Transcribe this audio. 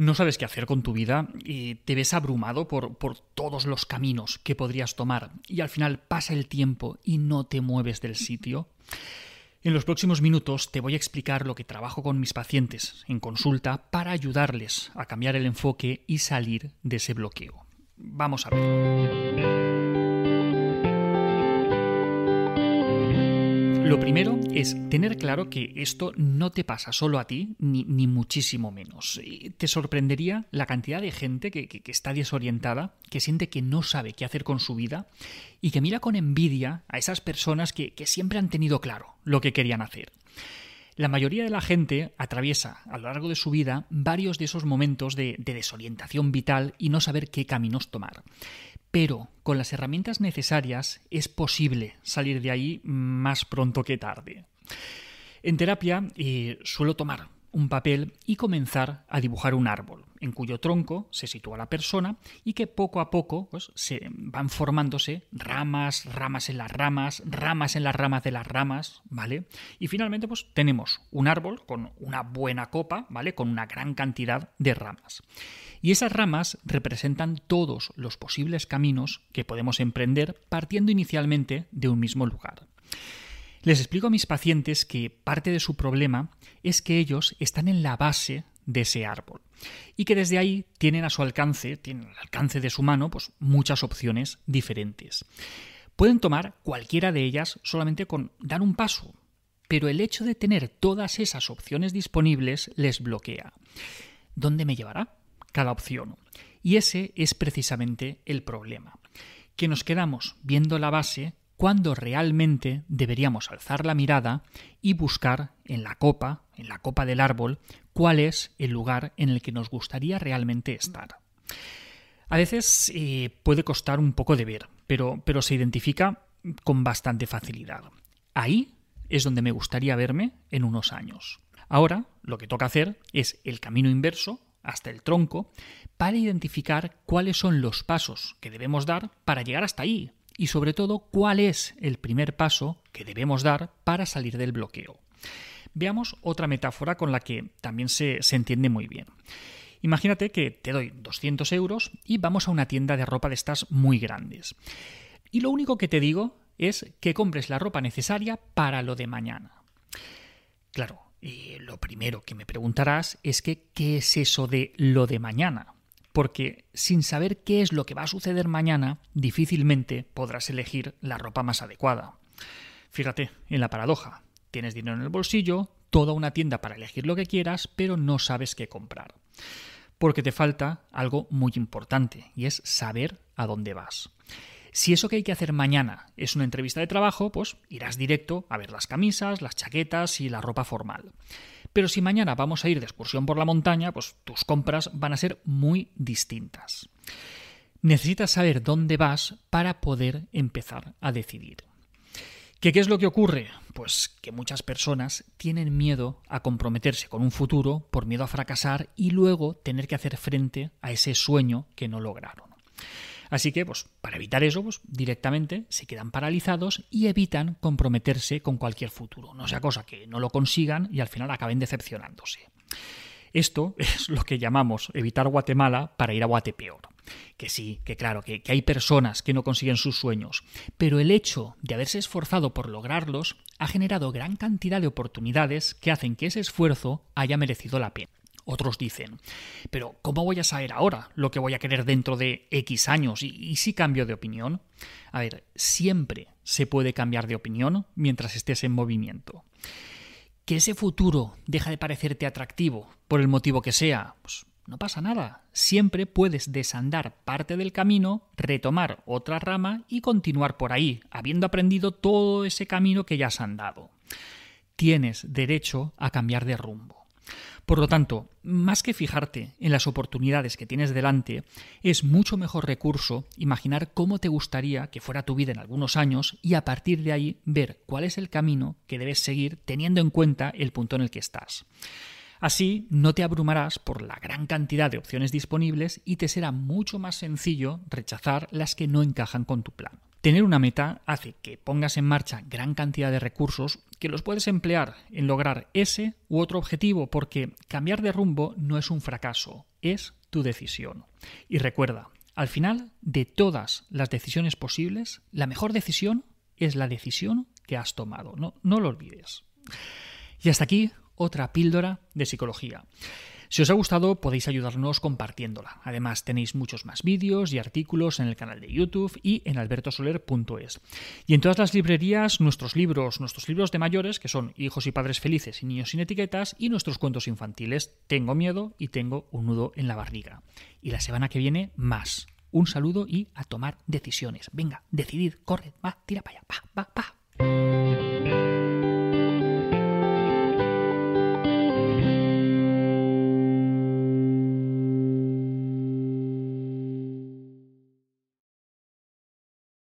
No sabes qué hacer con tu vida y te ves abrumado por, por, todos los caminos que podrías tomar y al final pasa el tiempo y no te mueves del sitio. En los próximos minutos te voy a explicar lo que trabajo con mis pacientes en consulta para ayudarles a cambiar el enfoque y salir de ese bloqueo. Vamos a ver. Lo primero es tener claro que esto no te pasa solo a ti, ni, muchísimo menos. Te sorprendería la cantidad de gente que, está desorientada, que siente que no sabe qué hacer con su vida y que mira con envidia a esas personas que, siempre han tenido claro lo que querían hacer. La mayoría de la gente atraviesa a lo largo de su vida varios de esos momentos de desorientación vital y no saber qué caminos tomar. Pero con las herramientas necesarias es posible salir de ahí más pronto que tarde. En terapia eh, suelo tomar un papel y comenzar a dibujar un árbol, en cuyo tronco se sitúa la persona y que poco a poco pues, se van formándose ramas, ramas en las ramas, ramas en las ramas de las ramas, ¿vale? Y finalmente pues tenemos un árbol con una buena copa, ¿vale? Con una gran cantidad de ramas. Y esas ramas representan todos los posibles caminos que podemos emprender partiendo inicialmente de un mismo lugar. Les explico a mis pacientes que parte de su problema es que ellos están en la base de ese árbol y que desde ahí tienen a su alcance, tienen al alcance de su mano, pues muchas opciones diferentes. Pueden tomar cualquiera de ellas solamente con dar un paso, pero el hecho de tener todas esas opciones disponibles les bloquea. ¿Dónde me llevará? cada opción. Y ese es precisamente el problema, que nos quedamos viendo la base cuando realmente deberíamos alzar la mirada y buscar en la copa, en la copa del árbol, cuál es el lugar en el que nos gustaría realmente estar. A veces eh, puede costar un poco de ver, pero, pero se identifica con bastante facilidad. Ahí es donde me gustaría verme en unos años. Ahora lo que toca hacer es el camino inverso hasta el tronco para identificar cuáles son los pasos que debemos dar para llegar hasta ahí y sobre todo cuál es el primer paso que debemos dar para salir del bloqueo. Veamos otra metáfora con la que también se, se entiende muy bien. Imagínate que te doy 200 euros y vamos a una tienda de ropa de estas muy grandes. Y lo único que te digo es que compres la ropa necesaria para lo de mañana. Claro, y lo primero que me preguntarás es ¿qué es eso de lo de mañana? Porque sin saber qué es lo que va a suceder mañana, difícilmente podrás elegir la ropa más adecuada. Fíjate en la paradoja. Tienes dinero en el bolsillo, toda una tienda para elegir lo que quieras, pero no sabes qué comprar. Porque te falta algo muy importante, y es saber a dónde vas. Si eso que hay que hacer mañana es una entrevista de trabajo, pues irás directo a ver las camisas, las chaquetas y la ropa formal. Pero si mañana vamos a ir de excursión por la montaña, pues tus compras van a ser muy distintas. Necesitas saber dónde vas para poder empezar a decidir. ¿Qué, ¿Qué es lo que ocurre? Pues que muchas personas tienen miedo a comprometerse con un futuro por miedo a fracasar y luego tener que hacer frente a ese sueño que no lograron. Así que, pues, para evitar eso, pues, directamente se quedan paralizados y evitan comprometerse con cualquier futuro. No sea cosa que no lo consigan y al final acaben decepcionándose. Esto es lo que llamamos evitar Guatemala para ir a Guatepeor. Que sí, que claro, que, que, hay personas que no consiguen sus sueños, pero el hecho de haberse esforzado por lograrlos ha generado gran cantidad de oportunidades que hacen que ese esfuerzo haya merecido la pena. Otros dicen, pero ¿cómo voy a saber ahora lo que voy a querer dentro de X años? ¿Y, si cambio de opinión? A ver, siempre se puede cambiar de opinión mientras estés en movimiento. Que ese futuro deja de parecerte atractivo por el motivo que sea, pues no pasa nada. Siempre puedes desandar parte del camino, retomar otra rama y continuar por ahí, habiendo aprendido todo ese camino que ya has andado. Tienes derecho a cambiar de rumbo. Por lo tanto, más que fijarte en las oportunidades que tienes delante, es mucho mejor recurso imaginar cómo te gustaría que fuera tu vida en algunos años y a partir de ahí ver cuál es el camino que debes seguir teniendo en cuenta el punto en el que estás. Así no te abrumarás por la gran cantidad de opciones disponibles y te será mucho más sencillo rechazar las que no encajan con tu plan. Tener una meta hace que pongas en marcha gran cantidad de recursos que los puedes emplear en lograr ese u otro objetivo, porque cambiar de rumbo no es un fracaso, es tu decisión. Y recuerda, al final de todas las decisiones posibles, la mejor decisión es la decisión que has tomado. No, lo olvides. Y hasta aquí otra píldora de psicología. Si os ha gustado podéis ayudarnos compartiéndola. Además tenéis muchos más vídeos y artículos en el canal de YouTube y en albertosoler.es. Y en todas las librerías nuestros libros, nuestros libros de mayores, que son Hijos y Padres Felices y Niños sin Etiquetas, y nuestros cuentos infantiles, Tengo miedo y tengo un nudo en la barriga. Y la semana que viene más. Un saludo y a tomar decisiones. Venga, decidid, corre, va, tira para allá, va, va, va.